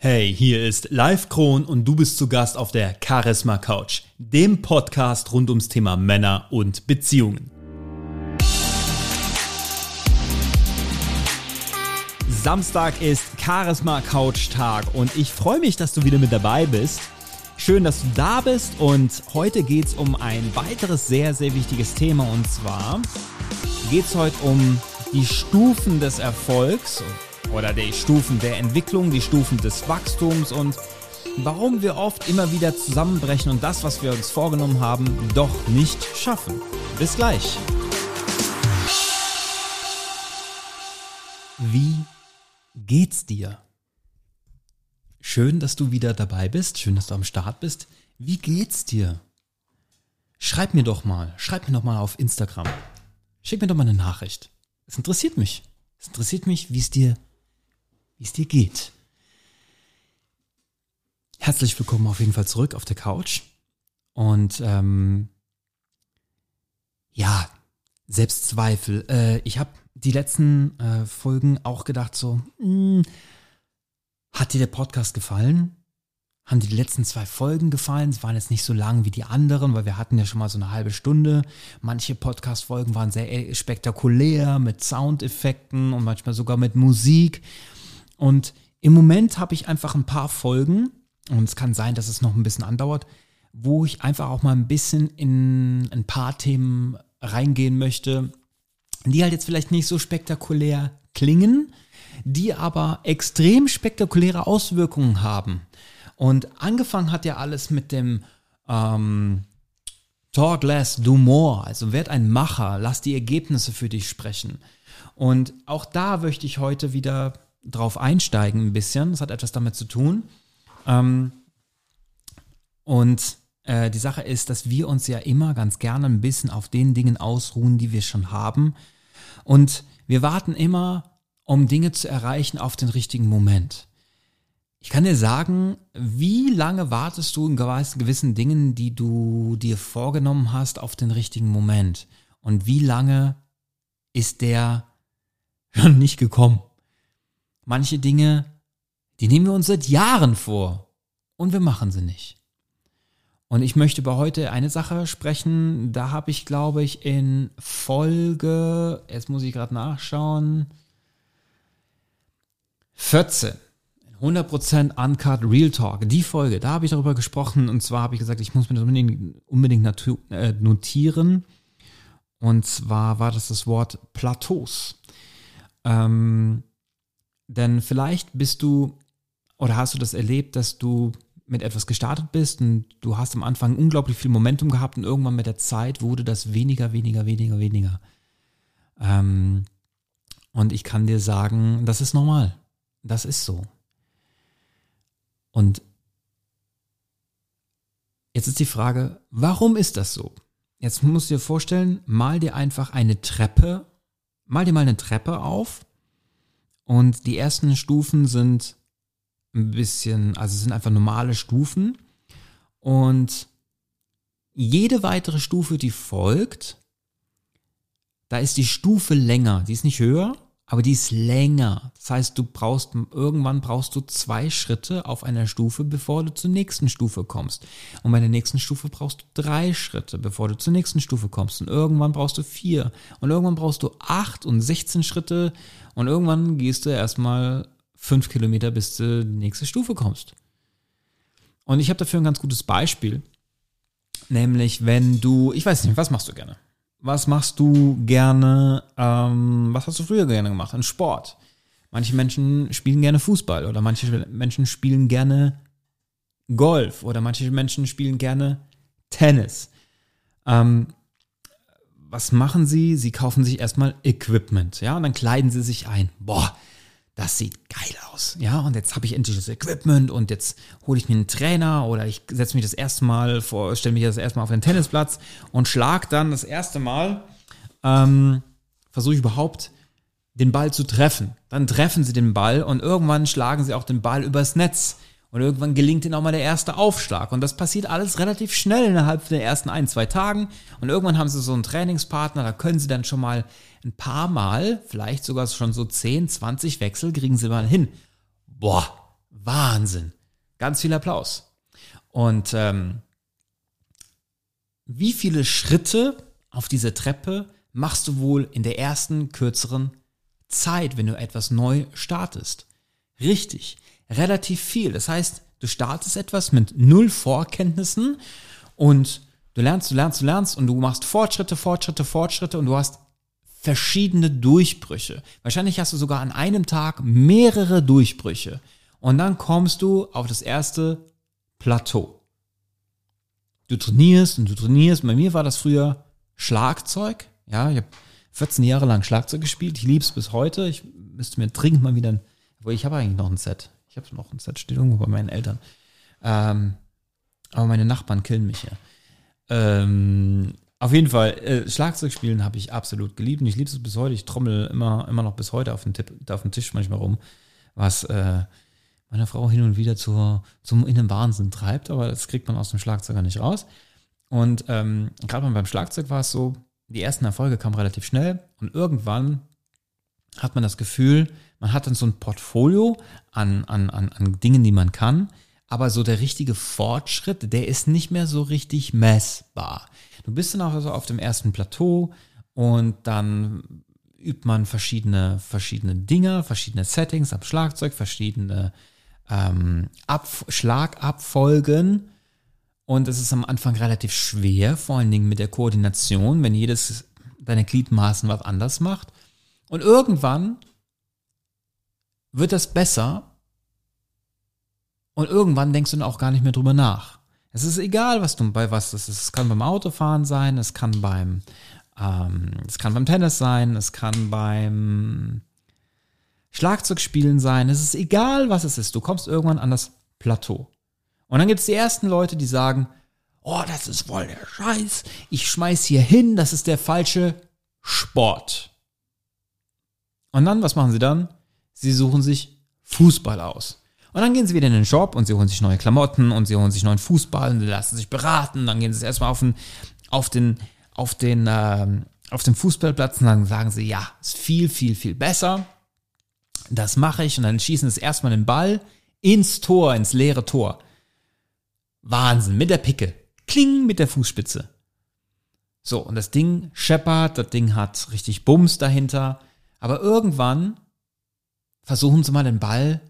Hey, hier ist Live Kron und du bist zu Gast auf der Charisma Couch, dem Podcast rund ums Thema Männer und Beziehungen. Samstag ist Charisma Couch Tag und ich freue mich, dass du wieder mit dabei bist. Schön, dass du da bist und heute geht es um ein weiteres sehr, sehr wichtiges Thema und zwar geht es heute um die Stufen des Erfolgs oder die Stufen der Entwicklung, die Stufen des Wachstums und warum wir oft immer wieder zusammenbrechen und das, was wir uns vorgenommen haben, doch nicht schaffen. Bis gleich. Wie geht's dir? Schön, dass du wieder dabei bist, schön, dass du am Start bist. Wie geht's dir? Schreib mir doch mal, schreib mir doch mal auf Instagram. Schick mir doch mal eine Nachricht. Es interessiert mich. Es interessiert mich, wie es dir wie es dir geht. Herzlich willkommen auf jeden Fall zurück auf der Couch. Und ähm, ja, Selbstzweifel. Äh, ich habe die letzten äh, Folgen auch gedacht, so, mh, hm, hat dir der Podcast gefallen? Haben dir die letzten zwei Folgen gefallen? Es waren jetzt nicht so lang wie die anderen, weil wir hatten ja schon mal so eine halbe Stunde. Manche Podcast-Folgen waren sehr äh, spektakulär mit Soundeffekten und manchmal sogar mit Musik. Und im Moment habe ich einfach ein paar Folgen, und es kann sein, dass es noch ein bisschen andauert, wo ich einfach auch mal ein bisschen in ein paar Themen reingehen möchte, die halt jetzt vielleicht nicht so spektakulär klingen, die aber extrem spektakuläre Auswirkungen haben. Und angefangen hat ja alles mit dem ähm, Talk less, do more. Also werd ein Macher, lass die Ergebnisse für dich sprechen. Und auch da möchte ich heute wieder drauf einsteigen ein bisschen. Das hat etwas damit zu tun. Ähm, und äh, die Sache ist, dass wir uns ja immer ganz gerne ein bisschen auf den Dingen ausruhen, die wir schon haben. Und wir warten immer, um Dinge zu erreichen, auf den richtigen Moment. Ich kann dir sagen, wie lange wartest du in gewissen Dingen, die du dir vorgenommen hast, auf den richtigen Moment? Und wie lange ist der nicht gekommen? Manche Dinge, die nehmen wir uns seit Jahren vor und wir machen sie nicht. Und ich möchte über heute eine Sache sprechen, da habe ich, glaube ich, in Folge, jetzt muss ich gerade nachschauen, 14. 100% Uncut Real Talk. Die Folge, da habe ich darüber gesprochen und zwar habe ich gesagt, ich muss mir das unbedingt, unbedingt äh, notieren. Und zwar war das das Wort Plateaus. Ähm, denn vielleicht bist du oder hast du das erlebt, dass du mit etwas gestartet bist und du hast am Anfang unglaublich viel Momentum gehabt und irgendwann mit der Zeit wurde das weniger, weniger, weniger, weniger. Ähm, und ich kann dir sagen, das ist normal. Das ist so. Und jetzt ist die Frage, warum ist das so? Jetzt musst du dir vorstellen, mal dir einfach eine Treppe, mal dir mal eine Treppe auf und die ersten Stufen sind ein bisschen, also sind einfach normale Stufen. Und jede weitere Stufe, die folgt, da ist die Stufe länger. Die ist nicht höher, aber die ist länger. Das heißt, du brauchst, irgendwann brauchst du zwei Schritte auf einer Stufe, bevor du zur nächsten Stufe kommst. Und bei der nächsten Stufe brauchst du drei Schritte, bevor du zur nächsten Stufe kommst. Und irgendwann brauchst du vier. Und irgendwann brauchst du acht und 16 Schritte. Und irgendwann gehst du erstmal fünf Kilometer, bis du die nächste Stufe kommst. Und ich habe dafür ein ganz gutes Beispiel. Nämlich, wenn du, ich weiß nicht, was machst du gerne? was machst du gerne, ähm, was hast du früher gerne gemacht? Ein Sport. Manche Menschen spielen gerne Fußball oder manche Menschen spielen gerne Golf oder manche Menschen spielen gerne Tennis. Ähm, was machen sie? Sie kaufen sich erstmal Equipment, ja, und dann kleiden sie sich ein. Boah, das sieht geil aus. Ja, und jetzt habe ich endlich das Equipment und jetzt hole ich mir einen Trainer oder ich setze mich das erste Mal vor, stelle mich das erste Mal auf den Tennisplatz und schlag dann das erste Mal, ähm, versuche ich überhaupt den Ball zu treffen. Dann treffen sie den Ball und irgendwann schlagen sie auch den Ball übers Netz. Und irgendwann gelingt ihnen auch mal der erste Aufschlag. Und das passiert alles relativ schnell innerhalb der ersten ein, zwei Tagen. Und irgendwann haben sie so einen Trainingspartner, da können sie dann schon mal ein paar Mal, vielleicht sogar schon so 10, 20 Wechsel, kriegen sie mal hin. Boah, Wahnsinn. Ganz viel Applaus. Und ähm, wie viele Schritte auf dieser Treppe machst du wohl in der ersten kürzeren Zeit, wenn du etwas neu startest? Richtig, relativ viel. Das heißt, du startest etwas mit null Vorkenntnissen und du lernst, du lernst, du lernst und du machst Fortschritte, Fortschritte, Fortschritte und du hast verschiedene Durchbrüche. Wahrscheinlich hast du sogar an einem Tag mehrere Durchbrüche. Und dann kommst du auf das erste Plateau. Du trainierst und du trainierst. Bei mir war das früher Schlagzeug. Ja, ich habe 14 Jahre lang Schlagzeug gespielt. Ich liebe es bis heute. Ich müsste mir dringend mal wieder, obwohl ich habe eigentlich noch ein Set. Habe noch ein Set, steht irgendwo bei meinen Eltern. Ähm, aber meine Nachbarn killen mich ja. Ähm, auf jeden Fall, äh, Schlagzeug spielen habe ich absolut geliebt und ich liebe es bis heute. Ich trommel immer, immer noch bis heute auf den, Tipp, auf den Tisch manchmal rum, was äh, meine Frau hin und wieder zur, zum in den Wahnsinn treibt, aber das kriegt man aus dem Schlagzeuger nicht raus. Und ähm, gerade beim Schlagzeug war es so, die ersten Erfolge kamen relativ schnell und irgendwann hat man das Gefühl, man hat dann so ein Portfolio an, an, an, an Dingen, die man kann, aber so der richtige Fortschritt, der ist nicht mehr so richtig messbar. Du bist dann auch so auf dem ersten Plateau und dann übt man verschiedene, verschiedene Dinge, verschiedene Settings am Schlagzeug, verschiedene ähm, Ab Schlagabfolgen. Und es ist am Anfang relativ schwer, vor allen Dingen mit der Koordination, wenn jedes deine Gliedmaßen was anders macht. Und irgendwann wird das besser und irgendwann denkst du dann auch gar nicht mehr drüber nach. Es ist egal, was du bei was das ist. Es kann beim Autofahren sein, es kann beim, ähm, es kann beim Tennis sein, es kann beim Schlagzeugspielen sein, es ist egal, was es ist. Du kommst irgendwann an das Plateau. Und dann gibt es die ersten Leute, die sagen, oh, das ist voll der Scheiß. Ich schmeiß hier hin, das ist der falsche Sport. Und dann, was machen sie dann? Sie suchen sich Fußball aus. Und dann gehen sie wieder in den Shop und sie holen sich neue Klamotten und sie holen sich neuen Fußball und sie lassen sich beraten. Dann gehen sie erstmal auf den, auf den, auf den, äh, auf den Fußballplatz und dann sagen sie, ja, ist viel, viel, viel besser. Das mache ich und dann schießen sie erstmal den Ball ins Tor, ins leere Tor. Wahnsinn, mit der Picke. Kling mit der Fußspitze. So, und das Ding scheppert, das Ding hat richtig Bums dahinter. Aber irgendwann versuchen sie mal den Ball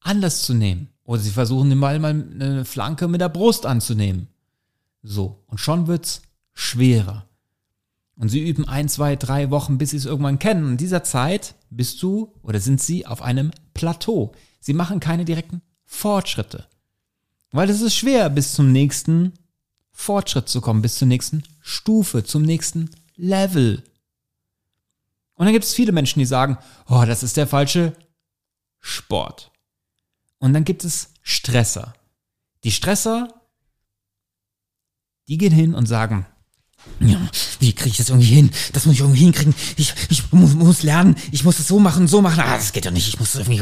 anders zu nehmen. Oder sie versuchen den Ball mal eine Flanke mit der Brust anzunehmen. So, und schon wird's schwerer. Und sie üben ein, zwei, drei Wochen, bis sie es irgendwann kennen. Und in dieser Zeit bist du oder sind sie auf einem Plateau. Sie machen keine direkten Fortschritte. Weil es ist schwer, bis zum nächsten Fortschritt zu kommen, bis zur nächsten Stufe, zum nächsten Level. Und dann gibt es viele Menschen, die sagen, oh, das ist der falsche Sport. Und dann gibt es Stresser. Die Stresser, die gehen hin und sagen, ja, wie kriege ich das irgendwie hin? Das muss ich irgendwie hinkriegen. Ich, ich muss, muss lernen. Ich muss es so machen, so machen. Ah, das geht ja nicht. Ich muss es irgendwie.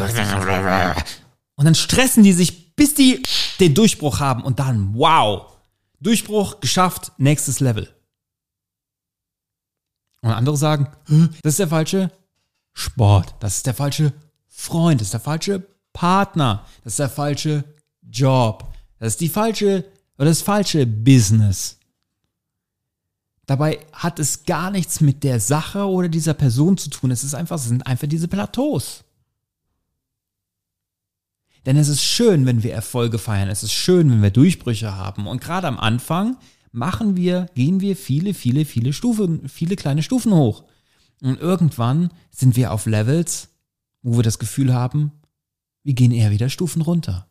Und dann stressen die sich, bis die den Durchbruch haben und dann, wow, Durchbruch geschafft, nächstes Level. Und andere sagen, das ist der falsche Sport, das ist der falsche Freund, das ist der falsche Partner, das ist der falsche Job, das ist die falsche oder das falsche Business. Dabei hat es gar nichts mit der Sache oder dieser Person zu tun. Es ist einfach, es sind einfach diese Plateaus. Denn es ist schön, wenn wir Erfolge feiern. Es ist schön, wenn wir Durchbrüche haben. Und gerade am Anfang machen wir, gehen wir viele, viele, viele Stufen, viele kleine Stufen hoch. Und irgendwann sind wir auf Levels, wo wir das Gefühl haben, wir gehen eher wieder Stufen runter.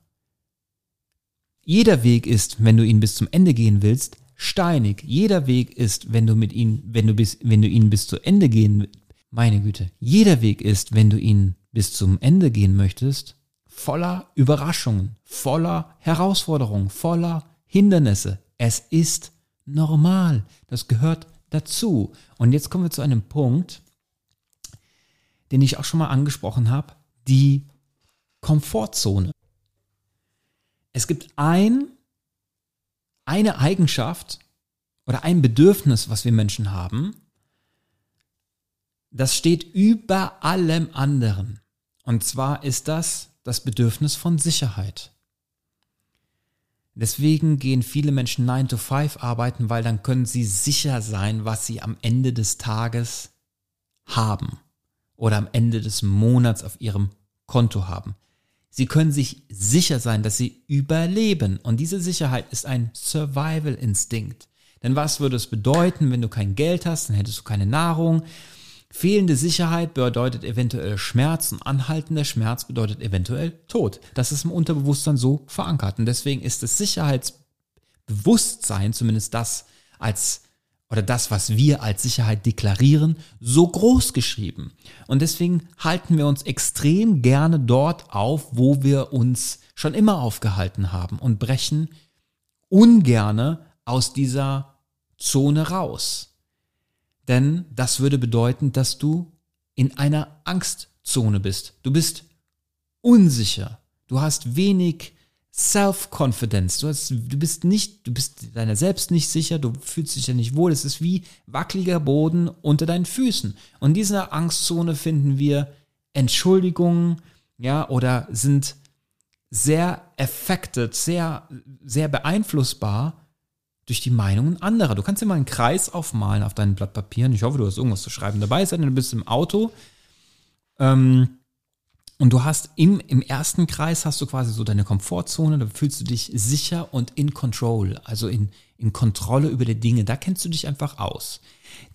Jeder Weg ist, wenn du ihn bis zum Ende gehen willst, steinig. Jeder Weg ist, wenn du mit ihm, wenn du bis, wenn du ihn bis zu Ende gehen, meine Güte, jeder Weg ist, wenn du ihn bis zum Ende gehen möchtest, voller Überraschungen, voller Herausforderungen, voller Hindernisse. Es ist normal. Das gehört dazu. Und jetzt kommen wir zu einem Punkt, den ich auch schon mal angesprochen habe, die Komfortzone. Es gibt ein, eine Eigenschaft oder ein Bedürfnis, was wir Menschen haben, das steht über allem anderen. Und zwar ist das das Bedürfnis von Sicherheit. Deswegen gehen viele Menschen 9 to 5 arbeiten, weil dann können sie sicher sein, was sie am Ende des Tages haben oder am Ende des Monats auf ihrem Konto haben. Sie können sich sicher sein, dass sie überleben. Und diese Sicherheit ist ein Survival-Instinkt. Denn was würde es bedeuten, wenn du kein Geld hast, dann hättest du keine Nahrung, Fehlende Sicherheit bedeutet eventuell Schmerz und anhaltender Schmerz bedeutet eventuell Tod. Das ist im Unterbewusstsein so verankert. Und deswegen ist das Sicherheitsbewusstsein, zumindest das als oder das, was wir als Sicherheit deklarieren, so groß geschrieben. Und deswegen halten wir uns extrem gerne dort auf, wo wir uns schon immer aufgehalten haben und brechen ungerne aus dieser Zone raus. Denn das würde bedeuten, dass du in einer Angstzone bist. Du bist unsicher. Du hast wenig Self-Confidence. Du, du bist nicht, du bist deiner selbst nicht sicher, du fühlst dich ja nicht wohl. Es ist wie wackeliger Boden unter deinen Füßen. Und in dieser Angstzone finden wir Entschuldigungen, ja, oder sind sehr affected, sehr, sehr beeinflussbar durch die Meinungen anderer. Du kannst dir mal einen Kreis aufmalen auf deinem Blatt Papier. Ich hoffe, du hast irgendwas zu schreiben dabei, sein, du bist im Auto. Ähm, und du hast im, im ersten Kreis hast du quasi so deine Komfortzone, da fühlst du dich sicher und in control, also in, in Kontrolle über die Dinge. Da kennst du dich einfach aus.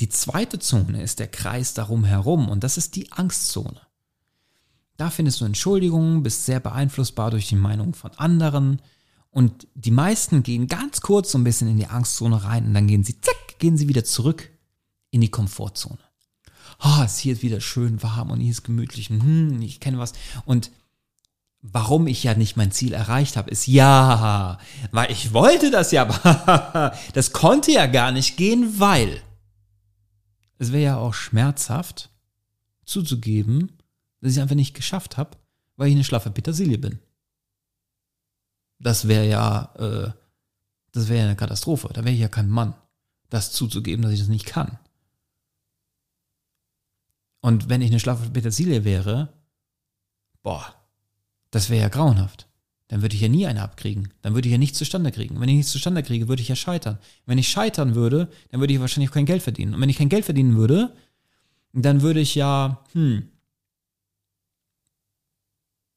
Die zweite Zone ist der Kreis darum herum und das ist die Angstzone. Da findest du Entschuldigungen, bist sehr beeinflussbar durch die Meinung von anderen, und die meisten gehen ganz kurz so ein bisschen in die Angstzone rein und dann gehen sie, zack, gehen sie wieder zurück in die Komfortzone. Oh, es hier wieder schön warm und hier ist gemütlich. Hm, ich kenne was. Und warum ich ja nicht mein Ziel erreicht habe, ist ja, weil ich wollte das ja, aber das konnte ja gar nicht gehen, weil es wäre ja auch schmerzhaft zuzugeben, dass ich es einfach nicht geschafft habe, weil ich eine schlaffe Petersilie bin. Das wäre ja, äh, das wäre ja eine Katastrophe. Da wäre ich ja kein Mann, das zuzugeben, dass ich das nicht kann. Und wenn ich eine schlaffe Petersilie wäre, boah, das wäre ja grauenhaft. Dann würde ich ja nie eine abkriegen. Dann würde ich ja nichts zustande kriegen. Wenn ich nichts zustande kriege, würde ich ja scheitern. Wenn ich scheitern würde, dann würde ich wahrscheinlich auch kein Geld verdienen. Und wenn ich kein Geld verdienen würde, dann würde ich ja, hm,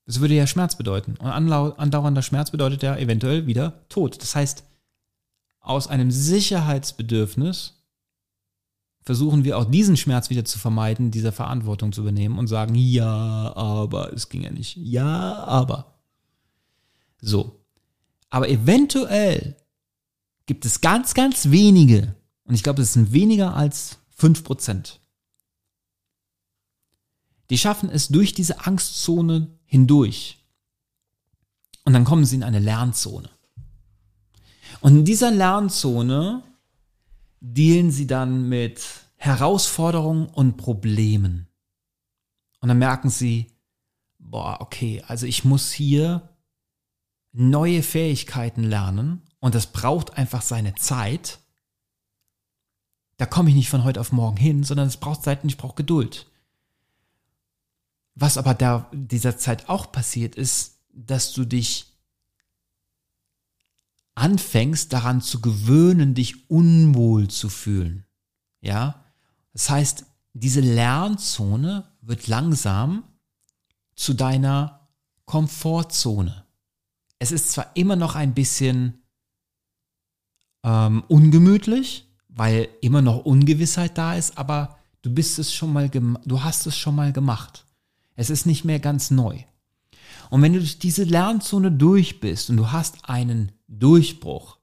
das würde ja Schmerz bedeuten. Und andauernder Schmerz bedeutet ja eventuell wieder Tod. Das heißt, aus einem Sicherheitsbedürfnis versuchen wir auch diesen Schmerz wieder zu vermeiden, dieser Verantwortung zu übernehmen und sagen, ja, aber es ging ja nicht. Ja, aber. So. Aber eventuell gibt es ganz, ganz wenige, und ich glaube, es sind weniger als 5%, die schaffen es durch diese Angstzone hindurch. Und dann kommen sie in eine Lernzone. Und in dieser Lernzone dealen sie dann mit Herausforderungen und Problemen. Und dann merken sie, boah, okay, also ich muss hier neue Fähigkeiten lernen und das braucht einfach seine Zeit. Da komme ich nicht von heute auf morgen hin, sondern es braucht Zeit und ich brauche Geduld. Was aber da dieser Zeit auch passiert ist, dass du dich anfängst daran zu gewöhnen, dich unwohl zu fühlen. Ja? Das heißt, diese Lernzone wird langsam zu deiner Komfortzone. Es ist zwar immer noch ein bisschen ähm, ungemütlich, weil immer noch Ungewissheit da ist, aber du bist es schon mal, du hast es schon mal gemacht. Es ist nicht mehr ganz neu. Und wenn du durch diese Lernzone durch bist und du hast einen Durchbruch,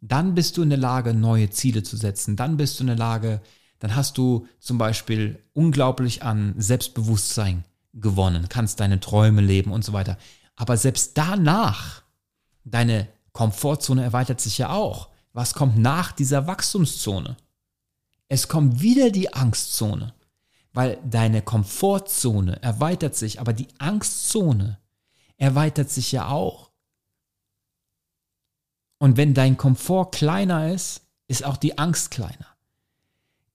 dann bist du in der Lage, neue Ziele zu setzen. Dann bist du in der Lage, dann hast du zum Beispiel unglaublich an Selbstbewusstsein gewonnen, kannst deine Träume leben und so weiter. Aber selbst danach, deine Komfortzone erweitert sich ja auch. Was kommt nach dieser Wachstumszone? Es kommt wieder die Angstzone weil deine Komfortzone erweitert sich, aber die Angstzone erweitert sich ja auch. Und wenn dein Komfort kleiner ist, ist auch die Angst kleiner.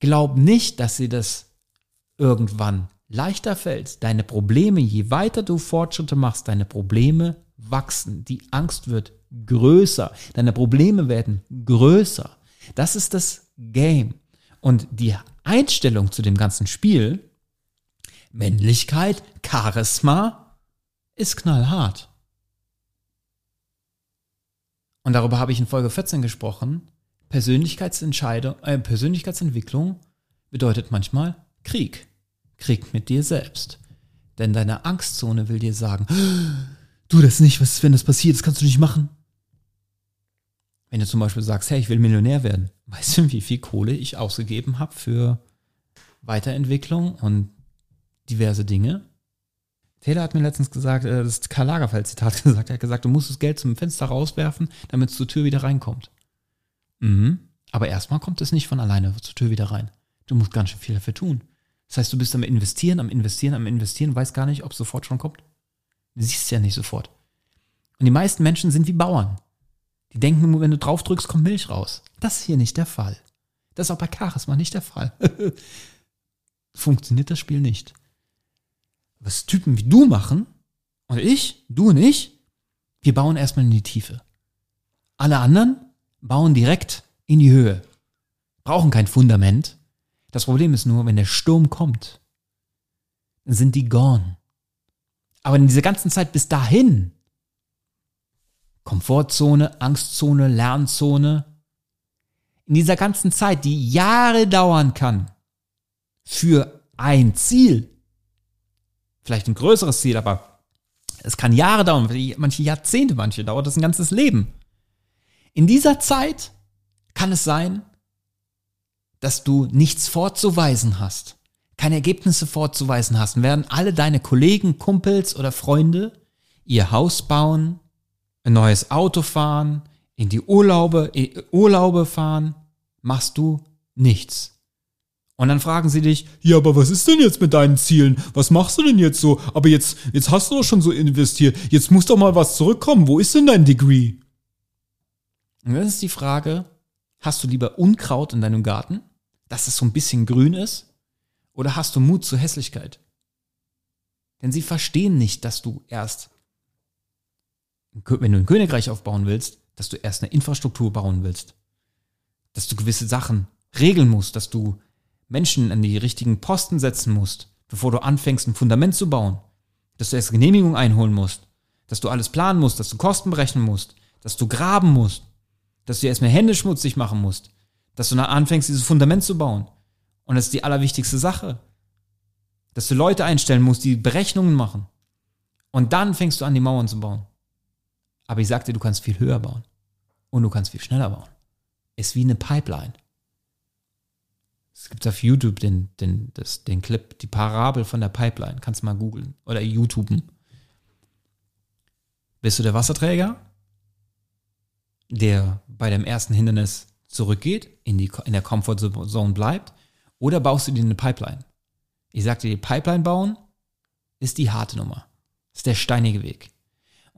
Glaub nicht, dass sie das irgendwann leichter fällt, deine Probleme, je weiter du Fortschritte machst, deine Probleme wachsen, die Angst wird größer, deine Probleme werden größer. Das ist das Game. Und die Einstellung zu dem ganzen Spiel, Männlichkeit, Charisma, ist knallhart. Und darüber habe ich in Folge 14 gesprochen. Persönlichkeitsentscheidung, äh, Persönlichkeitsentwicklung bedeutet manchmal Krieg. Krieg mit dir selbst. Denn deine Angstzone will dir sagen, du das nicht, was ist, wenn das passiert, das kannst du nicht machen. Wenn du zum Beispiel sagst, hey, ich will Millionär werden, weißt du, wie viel Kohle ich ausgegeben habe für Weiterentwicklung und diverse Dinge? Taylor hat mir letztens gesagt, äh, das ist Karl Lagerfeld-Zitat gesagt, er hat gesagt, du musst das Geld zum Fenster rauswerfen, damit es zur Tür wieder reinkommt. Mhm. Aber erstmal kommt es nicht von alleine zur Tür wieder rein. Du musst ganz schön viel dafür tun. Das heißt, du bist am Investieren, am Investieren, am Investieren, weißt gar nicht, ob es sofort schon kommt. Du siehst es ja nicht sofort. Und die meisten Menschen sind wie Bauern. Die denken wenn du drauf drückst, kommt Milch raus. Das ist hier nicht der Fall. Das ist auch bei Charisma nicht der Fall. Funktioniert das Spiel nicht. Was Typen wie du machen, und ich, du und ich, wir bauen erstmal in die Tiefe. Alle anderen bauen direkt in die Höhe. Brauchen kein Fundament. Das Problem ist nur, wenn der Sturm kommt, dann sind die gone. Aber in dieser ganzen Zeit bis dahin, Komfortzone, Angstzone, Lernzone, in dieser ganzen Zeit, die Jahre dauern kann, für ein Ziel, vielleicht ein größeres Ziel, aber es kann Jahre dauern, manche Jahrzehnte, manche dauert das ein ganzes Leben. In dieser Zeit kann es sein, dass du nichts vorzuweisen hast, keine Ergebnisse vorzuweisen hast, werden alle deine Kollegen, Kumpels oder Freunde ihr Haus bauen, ein neues Auto fahren, in die Urlaube, Urlaube fahren, machst du nichts. Und dann fragen sie dich, ja, aber was ist denn jetzt mit deinen Zielen? Was machst du denn jetzt so? Aber jetzt, jetzt hast du doch schon so investiert. Jetzt muss doch mal was zurückkommen. Wo ist denn dein Degree? Und das ist die Frage, hast du lieber Unkraut in deinem Garten, dass es so ein bisschen grün ist? Oder hast du Mut zur Hässlichkeit? Denn sie verstehen nicht, dass du erst, wenn du ein Königreich aufbauen willst, dass du erst eine Infrastruktur bauen willst. Dass du gewisse Sachen regeln musst, dass du Menschen an die richtigen Posten setzen musst, bevor du anfängst, ein Fundament zu bauen, dass du erst Genehmigung einholen musst, dass du alles planen musst, dass du Kosten berechnen musst, dass du graben musst, dass du erstmal Hände schmutzig machen musst, dass du dann anfängst, dieses Fundament zu bauen. Und das ist die allerwichtigste Sache. Dass du Leute einstellen musst, die Berechnungen machen. Und dann fängst du an, die Mauern zu bauen. Aber ich sagte, du kannst viel höher bauen. Und du kannst viel schneller bauen. Ist wie eine Pipeline. Es gibt auf YouTube den, den, das, den Clip, die Parabel von der Pipeline. Kannst du mal googeln oder YouTuben. Bist du der Wasserträger, der bei dem ersten Hindernis zurückgeht, in, die, in der Comfort bleibt, oder baust du dir eine Pipeline? Ich sagte, die Pipeline bauen ist die harte Nummer. ist der steinige Weg.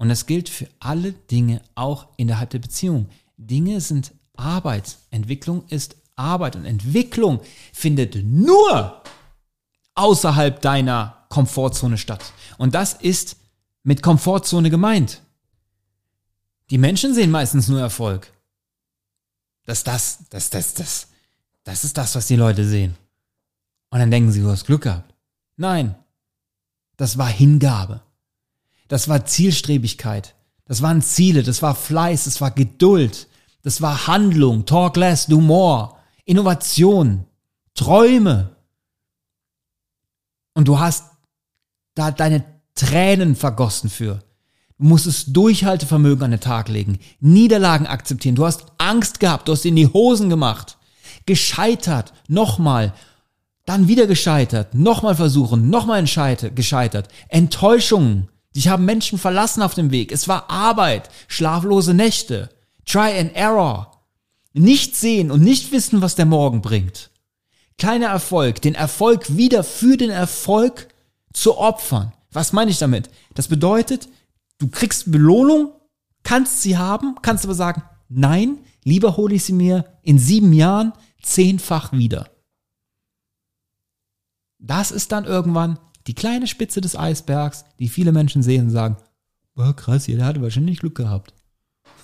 Und das gilt für alle Dinge, auch innerhalb der Beziehung. Dinge sind Arbeit. Entwicklung ist Arbeit und Entwicklung findet nur außerhalb deiner Komfortzone statt. Und das ist mit Komfortzone gemeint. Die Menschen sehen meistens nur Erfolg. Das, das, das, das, das, das ist das, was die Leute sehen. Und dann denken sie, du hast Glück gehabt. Nein, das war Hingabe. Das war Zielstrebigkeit. Das waren Ziele, das war Fleiß, das war Geduld, das war Handlung, talk less, do more. Innovation, Träume. Und du hast da deine Tränen vergossen für. Du musstest Durchhaltevermögen an den Tag legen, Niederlagen akzeptieren. Du hast Angst gehabt, du hast in die Hosen gemacht, gescheitert, nochmal, dann wieder gescheitert, nochmal versuchen, nochmal gescheitert, Enttäuschungen. Dich haben Menschen verlassen auf dem Weg. Es war Arbeit, schlaflose Nächte, Try and Error. Nicht sehen und nicht wissen, was der Morgen bringt. Kleiner Erfolg, den Erfolg wieder für den Erfolg zu opfern. Was meine ich damit? Das bedeutet, du kriegst Belohnung, kannst sie haben, kannst aber sagen, nein, lieber hole ich sie mir in sieben Jahren zehnfach wieder. Das ist dann irgendwann die kleine Spitze des Eisbergs, die viele Menschen sehen und sagen, boah, krass, jeder hatte wahrscheinlich Glück gehabt.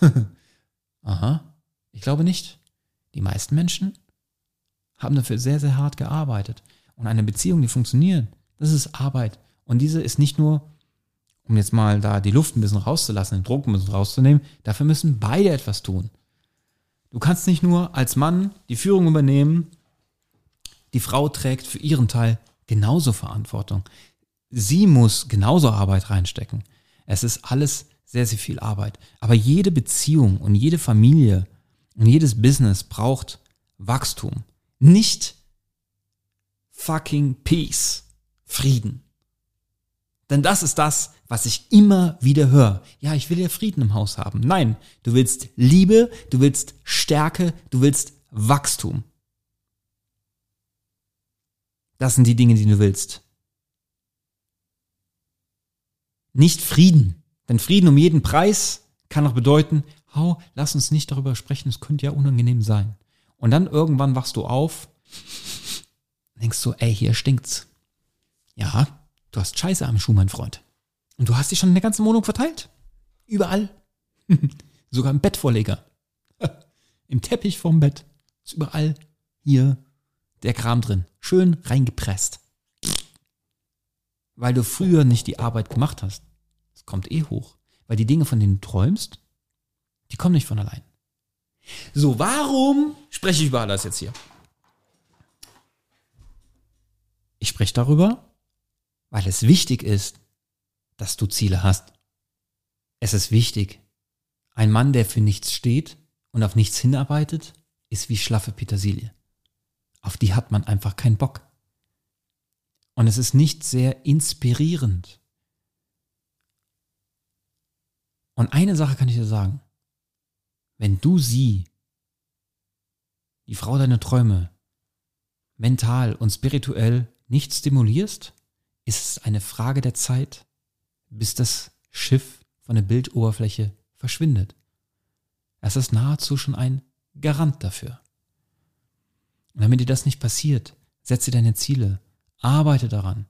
Aha, ich glaube nicht. Die meisten Menschen haben dafür sehr, sehr hart gearbeitet. Und eine Beziehung, die funktioniert, das ist Arbeit. Und diese ist nicht nur, um jetzt mal da die Luft ein bisschen rauszulassen, den Druck ein bisschen rauszunehmen, dafür müssen beide etwas tun. Du kannst nicht nur als Mann die Führung übernehmen, die Frau trägt für ihren Teil genauso Verantwortung. Sie muss genauso Arbeit reinstecken. Es ist alles sehr, sehr viel Arbeit. Aber jede Beziehung und jede Familie und jedes Business braucht Wachstum. Nicht fucking Peace, Frieden. Denn das ist das, was ich immer wieder höre. Ja, ich will ja Frieden im Haus haben. Nein, du willst Liebe, du willst Stärke, du willst Wachstum. Das sind die Dinge, die du willst. Nicht Frieden. Denn Frieden um jeden Preis kann auch bedeuten, oh, lass uns nicht darüber sprechen, es könnte ja unangenehm sein. Und dann irgendwann wachst du auf, denkst du, ey, hier stinkt's. Ja, du hast Scheiße am Schuh, mein Freund. Und du hast dich schon in der ganzen Wohnung verteilt. Überall. Sogar im Bettvorleger. Im Teppich vorm Bett. Ist überall hier der Kram drin. Schön reingepresst. Weil du früher nicht die Arbeit gemacht hast. Es kommt eh hoch. Weil die Dinge, von denen du träumst, die kommen nicht von allein. So, warum spreche ich über alles jetzt hier? Ich spreche darüber, weil es wichtig ist, dass du Ziele hast. Es ist wichtig. Ein Mann, der für nichts steht und auf nichts hinarbeitet, ist wie schlaffe Petersilie. Auf die hat man einfach keinen Bock. Und es ist nicht sehr inspirierend. Und eine Sache kann ich dir sagen. Wenn du sie, die Frau deiner Träume, mental und spirituell nicht stimulierst, ist es eine Frage der Zeit, bis das Schiff von der Bildoberfläche verschwindet. Es ist nahezu schon ein Garant dafür. Und damit dir das nicht passiert, setze deine Ziele, arbeite daran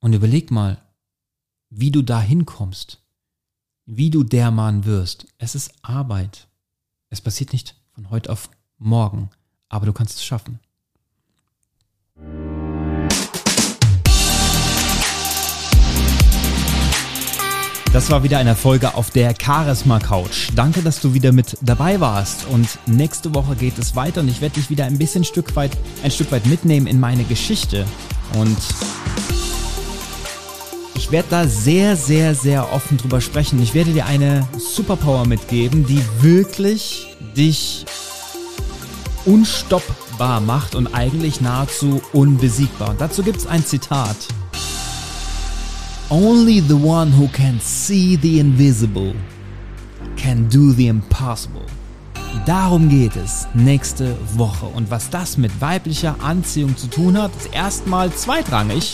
und überleg mal, wie du da hinkommst, wie du der Mann wirst. Es ist Arbeit. Es passiert nicht von heute auf morgen, aber du kannst es schaffen. Das war wieder eine Folge auf der Charisma Couch. Danke, dass du wieder mit dabei warst. Und nächste Woche geht es weiter und ich werde dich wieder ein bisschen Stück weit, ein Stück weit mitnehmen in meine Geschichte. Und ich werde da sehr, sehr, sehr offen drüber sprechen. Ich werde dir eine Superpower mitgeben, die wirklich dich unstoppbar macht und eigentlich nahezu unbesiegbar. Und dazu gibt es ein Zitat. Only the one who can see the invisible can do the impossible. Darum geht es nächste Woche. Und was das mit weiblicher Anziehung zu tun hat, ist erstmal zweitrangig.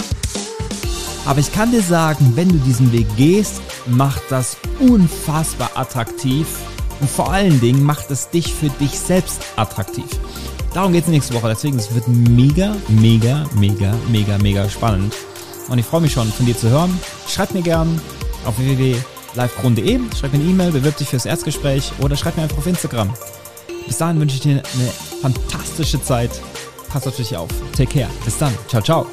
Aber ich kann dir sagen, wenn du diesen Weg gehst, macht das unfassbar attraktiv und vor allen Dingen macht es dich für dich selbst attraktiv. Darum geht es nächste Woche. Deswegen, es wird mega, mega, mega, mega, mega spannend. Und ich freue mich schon, von dir zu hören. Schreib mir gern auf www.livekron.de, schreib mir eine E-Mail, bewirb dich fürs Erstgespräch oder schreib mir einfach auf Instagram. Bis dahin wünsche ich dir eine fantastische Zeit. Pass auf dich auf. Take care. Bis dann. Ciao, ciao.